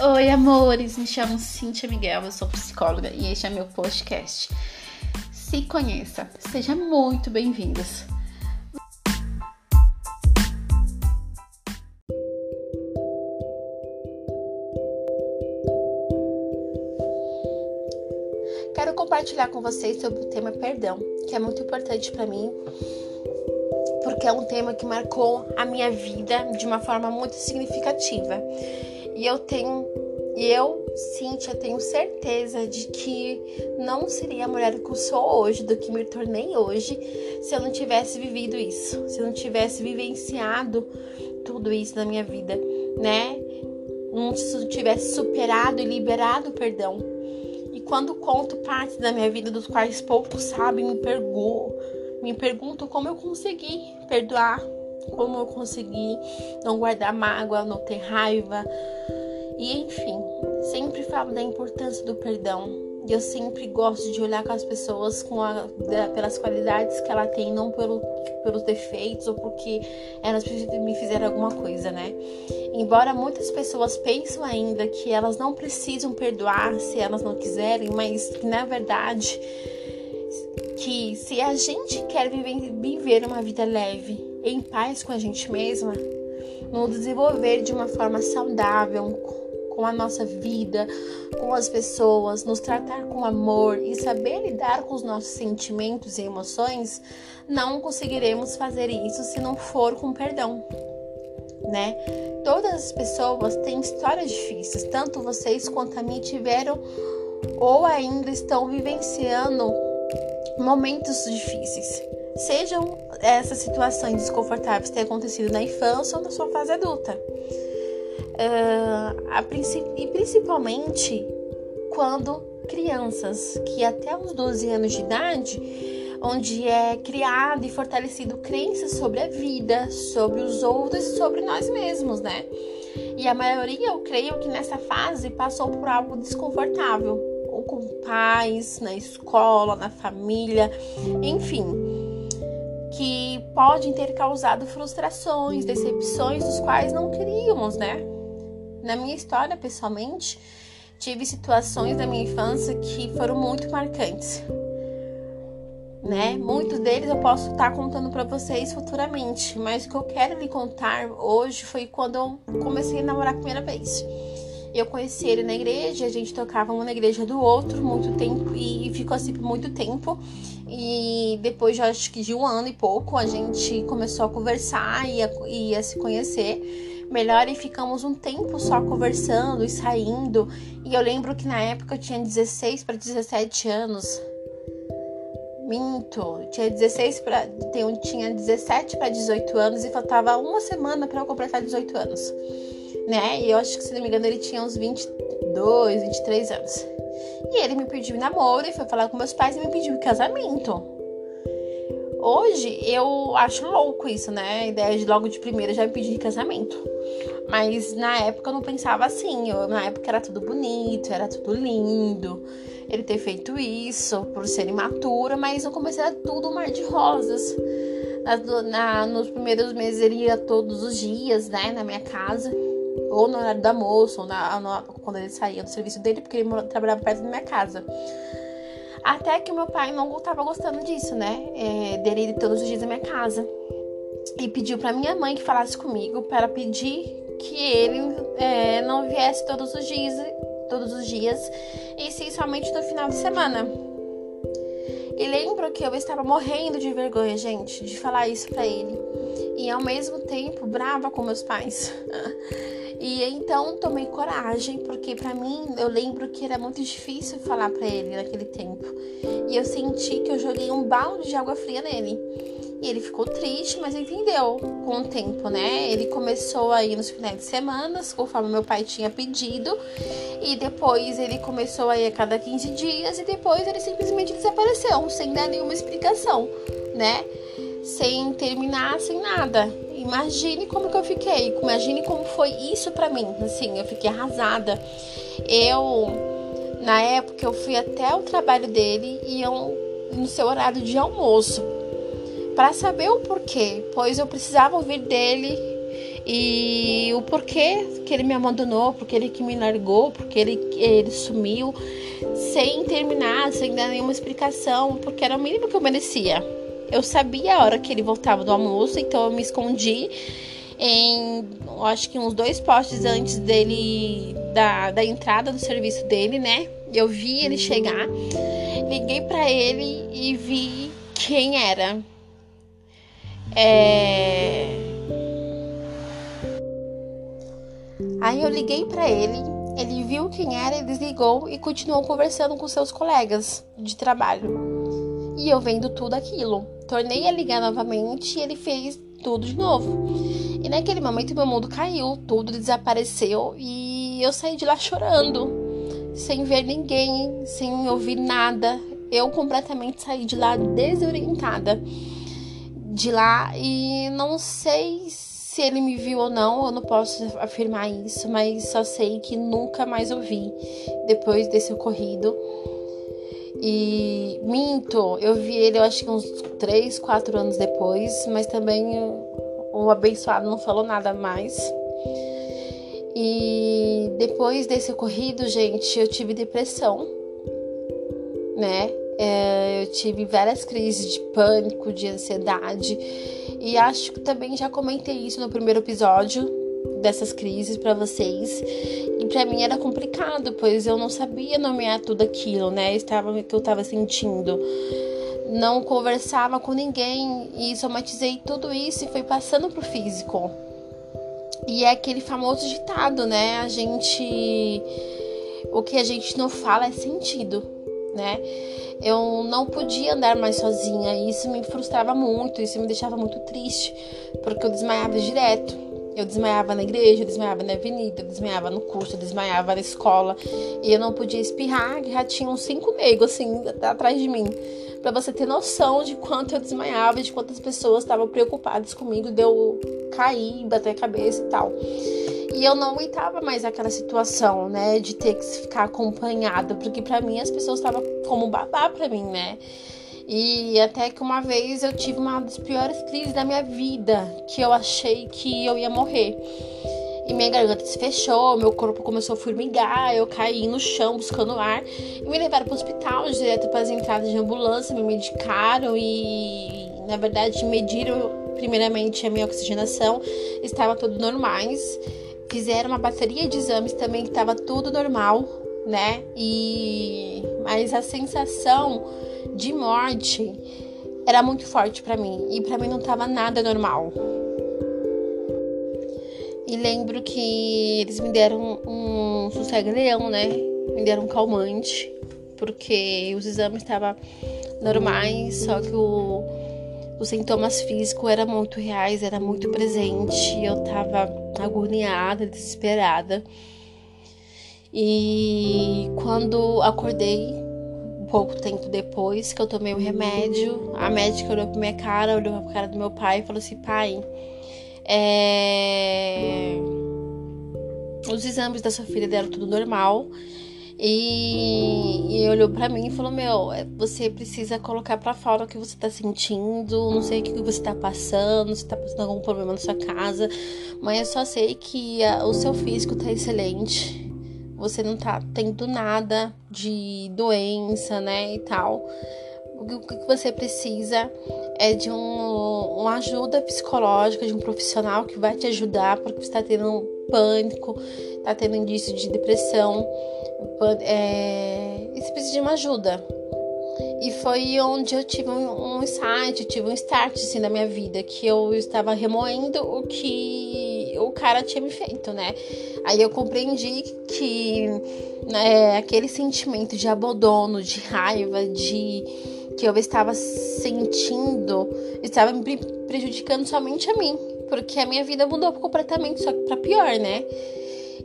Oi, amores, me chamo Cintia Miguel, eu sou psicóloga e este é meu podcast. Se conheça, seja muito bem-vindos. Quero compartilhar com vocês sobre o tema perdão, que é muito importante para mim, porque é um tema que marcou a minha vida de uma forma muito significativa. E eu tenho, eu, Cíntia, tenho certeza de que não seria a mulher que eu sou hoje, do que me tornei hoje, se eu não tivesse vivido isso, se eu não tivesse vivenciado tudo isso na minha vida, né? Eu tivesse superado e liberado o perdão. E quando conto partes da minha vida dos quais poucos sabem, me pergunto, me pergunto como eu consegui perdoar como eu consegui não guardar mágoa, não ter raiva. E enfim, sempre falo da importância do perdão. E eu sempre gosto de olhar com as pessoas com a, da, pelas qualidades que ela tem, não pelo, pelos defeitos ou porque elas me fizeram alguma coisa, né? Embora muitas pessoas pensem ainda que elas não precisam perdoar se elas não quiserem, mas que na verdade que se a gente quer viver, uma vida leve, em paz com a gente mesma, nos desenvolver de uma forma saudável com a nossa vida, com as pessoas, nos tratar com amor e saber lidar com os nossos sentimentos e emoções, não conseguiremos fazer isso se não for com perdão, né? Todas as pessoas têm histórias difíceis, tanto vocês quanto a mim tiveram ou ainda estão vivenciando momentos difíceis. Sejam essas situações desconfortáveis ter acontecido na infância ou na sua fase adulta. Uh, e principalmente quando crianças que até os 12 anos de idade, onde é criado e fortalecido crenças sobre a vida, sobre os outros e sobre nós mesmos, né? E a maioria, eu creio que nessa fase passou por algo desconfortável, ou com pais, na escola, na família, enfim que podem ter causado frustrações, decepções dos quais não queríamos, né? Na minha história, pessoalmente, tive situações da minha infância que foram muito marcantes. Né? Muitos deles eu posso estar contando para vocês futuramente, mas o que eu quero lhe contar hoje foi quando eu comecei a namorar a primeira vez. Eu conheci ele na igreja, a gente tocava uma na igreja do outro muito tempo e ficou assim por muito tempo. E depois de acho que de um ano e pouco, a gente começou a conversar e a, e a se conhecer melhor e ficamos um tempo só conversando e saindo. E eu lembro que na época eu tinha 16 para 17 anos. Minto, tinha 16 para tinha 17 para 18 anos e faltava uma semana para eu completar 18 anos né? E eu acho que, se não me engano, ele tinha uns 22, 23 anos. E ele me pediu namoro e foi falar com meus pais e me pediu casamento. Hoje eu acho louco isso, né? A ideia de logo de primeira já me pedir casamento. Mas na época eu não pensava assim. Eu, na época era tudo bonito, era tudo lindo. Ele ter feito isso por ser imatura, mas no começo era tudo mar de rosas. Na, na, nos primeiros meses ele ia todos os dias, né, na minha casa ou no horário do almoço, ou na, na, quando ele saía do serviço dele, porque ele trabalhava perto da minha casa. Até que meu pai não estava gostando disso, né? É, dele ir todos os dias na minha casa. E pediu para minha mãe que falasse comigo para pedir que ele é, não viesse todos os dias, todos os dias, e sim somente no final de semana. E lembro que eu estava morrendo de vergonha, gente, de falar isso para ele. E ao mesmo tempo brava com meus pais. E então tomei coragem, porque para mim eu lembro que era muito difícil falar para ele naquele tempo. E eu senti que eu joguei um balde de água fria nele. E ele ficou triste, mas entendeu com o tempo, né? Ele começou a ir nos finais de semana, conforme meu pai tinha pedido. E depois ele começou a ir a cada 15 dias. E depois ele simplesmente desapareceu, sem dar nenhuma explicação, né? Sem terminar, sem nada imagine como que eu fiquei, imagine como foi isso para mim, assim, eu fiquei arrasada. Eu, na época, eu fui até o trabalho dele e eu, no seu horário de almoço, para saber o porquê, pois eu precisava ouvir dele e o porquê que ele me abandonou, porque ele que me largou, porque ele, ele sumiu, sem terminar, sem dar nenhuma explicação, porque era o mínimo que eu merecia. Eu sabia a hora que ele voltava do almoço, então eu me escondi em acho que uns dois postes antes dele da, da entrada do serviço dele, né? Eu vi ele chegar, liguei para ele e vi quem era. É... Aí eu liguei para ele, ele viu quem era, ele desligou e continuou conversando com seus colegas de trabalho. E eu vendo tudo aquilo. Tornei a ligar novamente e ele fez tudo de novo. E naquele momento meu mundo caiu, tudo desapareceu e eu saí de lá chorando, sem ver ninguém, sem ouvir nada. Eu completamente saí de lá desorientada. De lá e não sei se ele me viu ou não, eu não posso afirmar isso, mas só sei que nunca mais ouvi depois desse ocorrido. E minto, eu vi ele, eu acho que uns 3, 4 anos depois, mas também o abençoado não falou nada mais. E depois desse ocorrido, gente, eu tive depressão, né? É, eu tive várias crises de pânico, de ansiedade. E acho que também já comentei isso no primeiro episódio dessas crises para vocês. E para mim era complicado, pois eu não sabia nomear tudo aquilo, né? Estava que eu estava sentindo. Não conversava com ninguém e somatizei tudo isso e foi passando pro físico. E é aquele famoso ditado, né? A gente o que a gente não fala é sentido, né? Eu não podia andar mais sozinha e isso me frustrava muito, isso me deixava muito triste, porque eu desmaiava direto. Eu desmaiava na igreja, eu desmaiava na avenida, eu desmaiava no curso, eu desmaiava na escola. E eu não podia espirrar, que já tinham cinco negros assim atrás de mim. Pra você ter noção de quanto eu desmaiava, de quantas pessoas estavam preocupadas comigo, de eu cair, bater a cabeça e tal. E eu não aguentava mais aquela situação, né, de ter que ficar acompanhada, porque para mim as pessoas estavam como babá para mim, né? E até que uma vez eu tive uma das piores crises da minha vida, que eu achei que eu ia morrer. E minha garganta se fechou, meu corpo começou a formigar, eu caí no chão buscando ar. E me levaram para o hospital, direto para as entradas de ambulância, me medicaram e, na verdade, mediram primeiramente a minha oxigenação, estava tudo normais. Fizeram uma bateria de exames também que estava tudo normal, né? E mas a sensação de morte era muito forte para mim e para mim não tava nada normal. E lembro que eles me deram um sossego-leão, né? Me deram um calmante, porque os exames estavam normais, só que o, os sintomas físicos eram muito reais, era muito presente. Eu tava agoniada, desesperada. E quando acordei, pouco tempo depois que eu tomei o remédio, a médica olhou pra minha cara, olhou pra cara do meu pai e falou assim: pai, é... os exames da sua filha deram tudo normal. E, e olhou para mim e falou: Meu, é, você precisa colocar para fora o que você tá sentindo. Não sei o que você tá passando, se tá passando algum problema na sua casa, mas eu só sei que a, o seu físico tá excelente você não tá tendo nada de doença, né, e tal. O que você precisa é de um, uma ajuda psicológica, de um profissional que vai te ajudar, porque você está tendo pânico, está tendo indício de depressão, é, e você precisa de uma ajuda. E foi onde eu tive um, insight, tive um start assim, na minha vida, que eu estava remoendo o que o cara tinha me feito, né? Aí eu compreendi que né, aquele sentimento de abandono, de raiva, de que eu estava sentindo, estava me prejudicando somente a mim, porque a minha vida mudou completamente, só que para pior, né?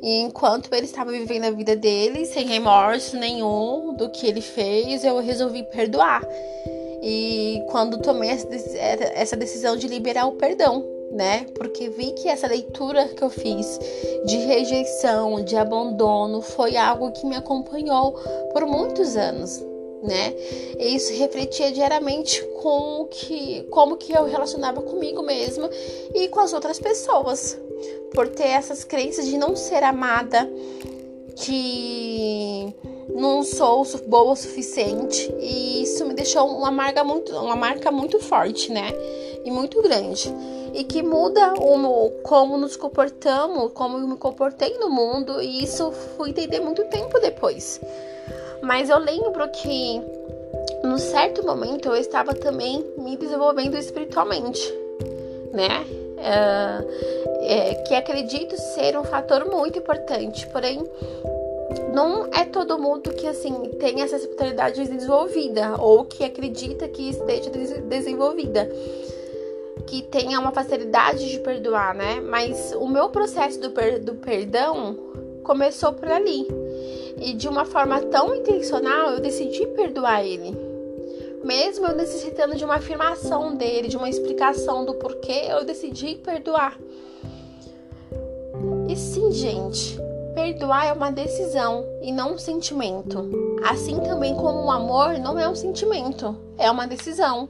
E enquanto ele estava vivendo a vida dele, sem remorso nenhum do que ele fez, eu resolvi perdoar. E quando tomei essa decisão de liberar o perdão, né? Porque vi que essa leitura que eu fiz de rejeição, de abandono, foi algo que me acompanhou por muitos anos, né? E isso refletia diariamente com que, como que eu relacionava comigo mesma e com as outras pessoas. Por ter essas crenças de não ser amada, que não sou boa o suficiente e isso me deixou uma marca muito, uma marca muito forte, né? E muito grande. E que muda o como nos comportamos, como eu me comportei no mundo, e isso fui entender muito tempo depois. Mas eu lembro que num certo momento eu estava também me desenvolvendo espiritualmente, né? É, é, que acredito ser um fator muito importante, porém não é todo mundo que assim tem essa espiritualidade desenvolvida ou que acredita que esteja desenvolvida que tenha uma facilidade de perdoar, né? Mas o meu processo do, per do perdão começou por ali. E de uma forma tão intencional, eu decidi perdoar ele. Mesmo eu necessitando de uma afirmação dele, de uma explicação do porquê, eu decidi perdoar. E sim, gente, Perdoar é uma decisão e não um sentimento. Assim também como o amor não é um sentimento, é uma decisão,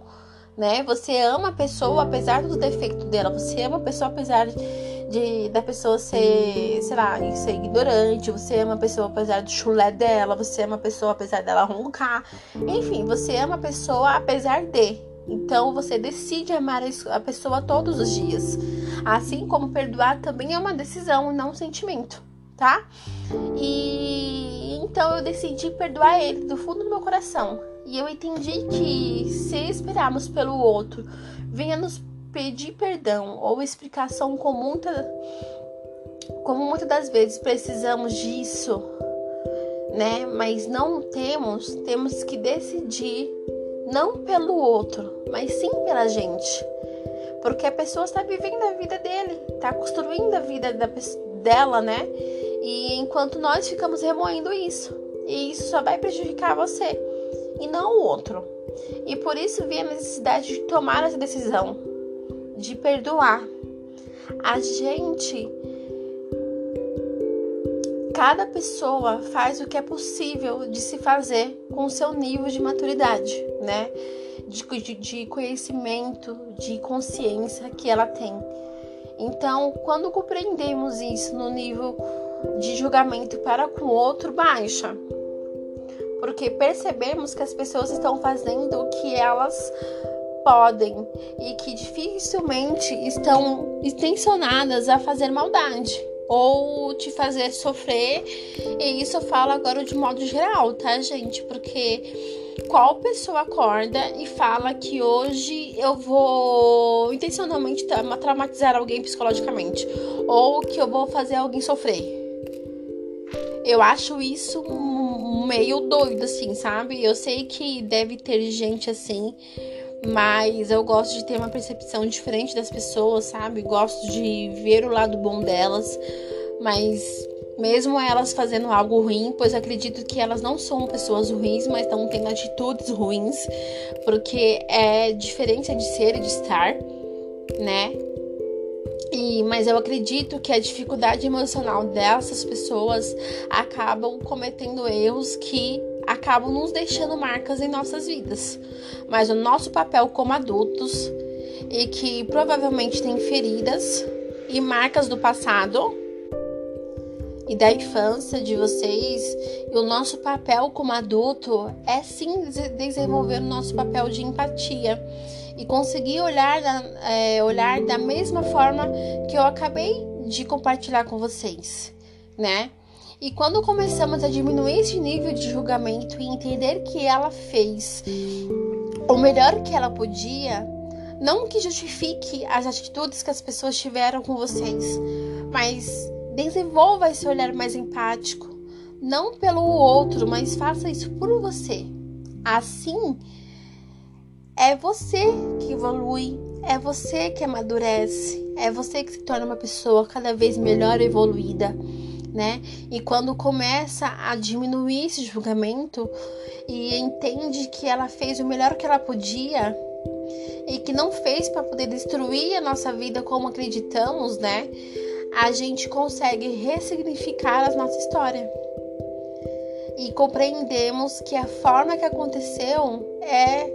né? Você ama a pessoa apesar do defeito dela, você ama a pessoa apesar de da pessoa ser, sei lá, ser ignorante, você ama a pessoa apesar do chulé dela, você ama a pessoa apesar dela roncar. Enfim, você ama a pessoa apesar de. Então você decide amar a pessoa todos os dias. Assim como perdoar também é uma decisão não um sentimento tá? E então eu decidi perdoar ele do fundo do meu coração. E eu entendi que se esperarmos pelo outro venha nos pedir perdão ou explicação com muita como muitas das vezes precisamos disso, né? Mas não temos, temos que decidir não pelo outro, mas sim pela gente. Porque a pessoa está vivendo a vida dele, está construindo a vida da, dela, né? E enquanto nós ficamos remoendo isso, e isso só vai prejudicar você e não o outro. E por isso vi a necessidade de tomar essa decisão, de perdoar. A gente cada pessoa faz o que é possível de se fazer com o seu nível de maturidade, né? De, de, de, conhecimento, de consciência que ela tem. Então, quando compreendemos isso no nível de julgamento para com o outro baixa. Porque percebemos que as pessoas estão fazendo o que elas podem e que dificilmente estão intencionadas a fazer maldade ou te fazer sofrer. E isso eu falo agora de modo geral, tá, gente? Porque qual pessoa acorda e fala que hoje eu vou intencionalmente traumatizar alguém psicologicamente ou que eu vou fazer alguém sofrer? Eu acho isso meio doido, assim, sabe? Eu sei que deve ter gente assim, mas eu gosto de ter uma percepção diferente das pessoas, sabe? Gosto de ver o lado bom delas, mas mesmo elas fazendo algo ruim, pois acredito que elas não são pessoas ruins, mas estão tendo atitudes ruins, porque é diferença de ser e de estar, né? E, mas eu acredito que a dificuldade emocional dessas pessoas acabam cometendo erros que acabam nos deixando marcas em nossas vidas. Mas o nosso papel como adultos e que provavelmente tem feridas e marcas do passado e da infância de vocês, e o nosso papel como adulto é sim desenvolver o nosso papel de empatia e conseguir olhar da, é, olhar da mesma forma que eu acabei de compartilhar com vocês, né? E quando começamos a diminuir esse nível de julgamento e entender que ela fez o melhor que ela podia, não que justifique as atitudes que as pessoas tiveram com vocês, mas desenvolva esse olhar mais empático, não pelo outro, mas faça isso por você. Assim, é você que evolui, é você que amadurece, é você que se torna uma pessoa cada vez melhor evoluída, né? E quando começa a diminuir esse julgamento e entende que ela fez o melhor que ela podia e que não fez para poder destruir a nossa vida como acreditamos, né? A gente consegue ressignificar a nossa história. e compreendemos que a forma que aconteceu é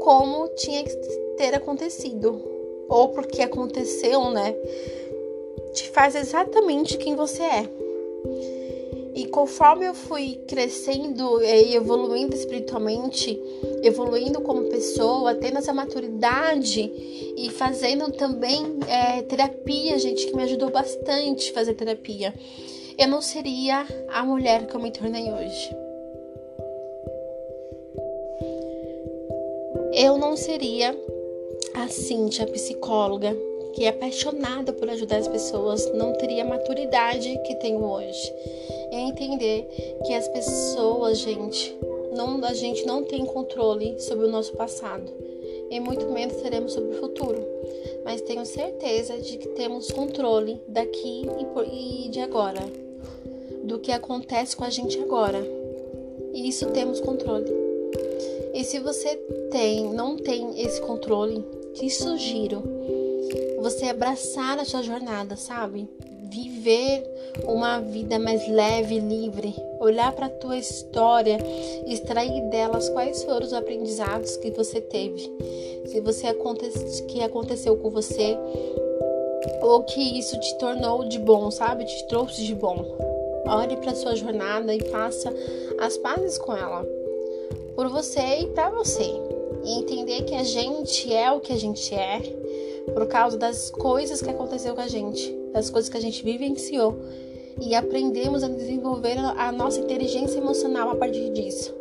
como tinha que ter acontecido, ou porque aconteceu, né? Te faz exatamente quem você é. E conforme eu fui crescendo e evoluindo espiritualmente, evoluindo como pessoa, tendo essa maturidade e fazendo também é, terapia, gente, que me ajudou bastante fazer terapia, eu não seria a mulher que eu me tornei hoje. Eu não seria a Cintia, psicóloga, que é apaixonada por ajudar as pessoas, não teria a maturidade que tenho hoje. É entender que as pessoas, gente, não, a gente não tem controle sobre o nosso passado e muito menos teremos sobre o futuro. Mas tenho certeza de que temos controle daqui e de agora, do que acontece com a gente agora. E isso temos controle. E se você tem, não tem esse controle, te sugiro você abraçar a sua jornada, sabe? Viver uma vida mais leve e livre, olhar para a tua história, extrair delas quais foram os aprendizados que você teve. Se você que aconteceu com você ou que isso te tornou de bom, sabe? Te trouxe de bom. Olhe para sua jornada e faça as pazes com ela. Por você e para você. E entender que a gente é o que a gente é por causa das coisas que aconteceu com a gente, das coisas que a gente vivenciou e aprendemos a desenvolver a nossa inteligência emocional a partir disso.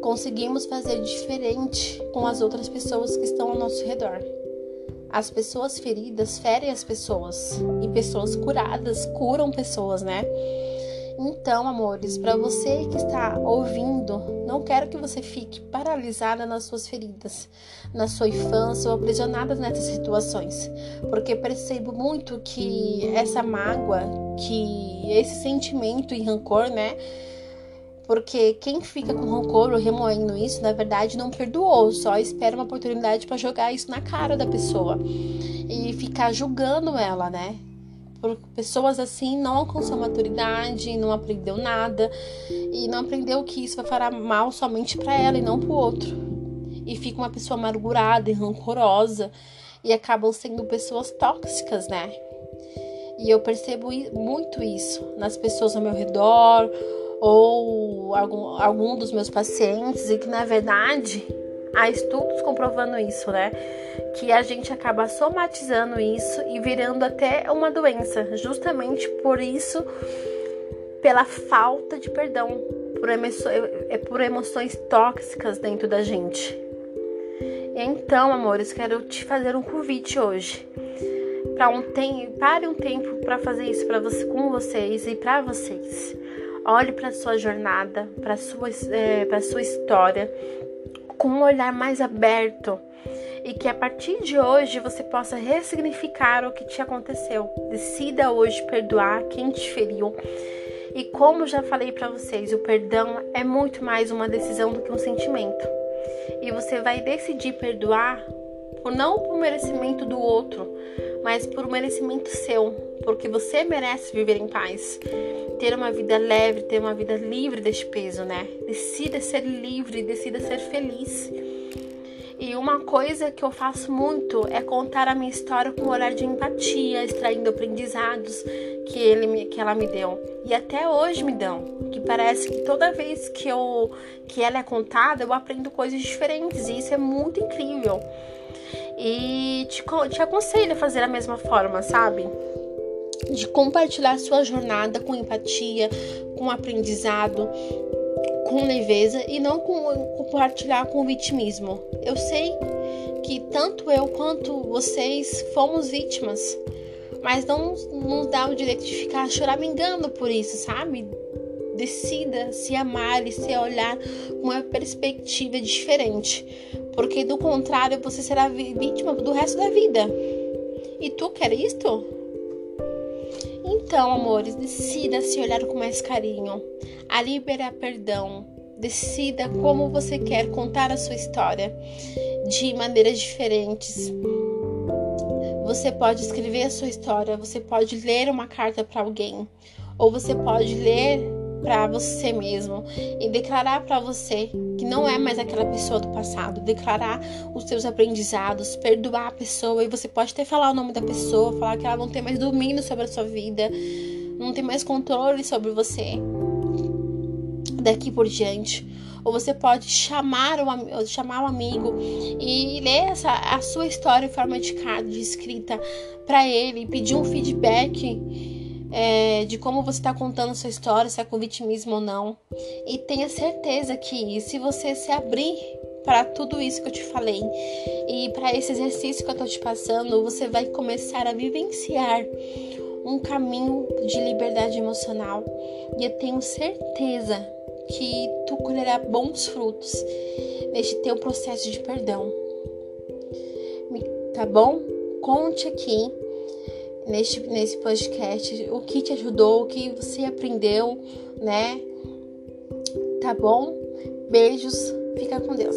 Conseguimos fazer diferente com as outras pessoas que estão ao nosso redor. As pessoas feridas ferem as pessoas e pessoas curadas curam pessoas, né? Então, amores, para você que está ouvindo, não quero que você fique paralisada nas suas feridas, na sua infância ou aprisionada nessas situações, porque percebo muito que essa mágoa, que esse sentimento e rancor, né? Porque quem fica com rancor ou remoendo isso, na verdade, não perdoou, só espera uma oportunidade para jogar isso na cara da pessoa e ficar julgando ela, né? Pessoas assim não alcançou maturidade, não aprendeu nada e não aprendeu que isso vai fazer mal somente para ela e não para o outro. E fica uma pessoa amargurada e rancorosa e acabam sendo pessoas tóxicas, né? E eu percebo muito isso nas pessoas ao meu redor ou algum, algum dos meus pacientes e que na verdade há estudos comprovando isso, né? Que a gente acaba somatizando isso e virando até uma doença, justamente por isso, pela falta de perdão, por, é por emoções tóxicas dentro da gente. Então, amores, quero te fazer um convite hoje. Para um tempo, pare um tempo para fazer isso para você, com vocês e para vocês. Olhe para sua jornada, para sua, é, para sua história, com um olhar mais aberto e que a partir de hoje você possa ressignificar o que te aconteceu. Decida hoje perdoar quem te feriu. E como já falei para vocês, o perdão é muito mais uma decisão do que um sentimento. E você vai decidir perdoar por não por merecimento do outro, mas por merecimento seu, porque você merece viver em paz ter uma vida leve, ter uma vida livre deste peso, né? Decida ser livre, decida ser feliz. E uma coisa que eu faço muito é contar a minha história com um olhar de empatia, extraindo aprendizados que, ele, que ela me deu. E até hoje me dão. Que parece que toda vez que, eu, que ela é contada, eu aprendo coisas diferentes. E isso é muito incrível. E te, te aconselho a fazer a mesma forma, sabe? de compartilhar sua jornada com empatia, com aprendizado, com leveza e não com compartilhar com vitimismo. Eu sei que tanto eu quanto vocês fomos vítimas, mas não nos dá o direito de ficar choramingando por isso, sabe? Decida se amar e se olhar com uma perspectiva diferente, porque do contrário você será vítima do resto da vida. E tu quer isto? Então, amores, decida se olhar com mais carinho, a liberar perdão. Decida como você quer contar a sua história de maneiras diferentes. Você pode escrever a sua história, você pode ler uma carta para alguém, ou você pode ler para você mesmo e declarar para você que não é mais aquela pessoa do passado, declarar os seus aprendizados, perdoar a pessoa e você pode até falar o nome da pessoa, falar que ela não tem mais domínio sobre a sua vida, não tem mais controle sobre você daqui por diante. Ou você pode chamar o, chamar um amigo e ler essa, a sua história em forma de carta, de escrita para ele, pedir um feedback é, de como você está contando sua história, se é com vitimismo ou não. E tenha certeza que se você se abrir para tudo isso que eu te falei e para esse exercício que eu estou te passando, você vai começar a vivenciar um caminho de liberdade emocional. E eu tenho certeza que tu colherá bons frutos neste teu processo de perdão. Tá bom? Conte aqui neste, nesse podcast o que te ajudou, o que você aprendeu, né? Tá bom? Beijos, fica com Deus.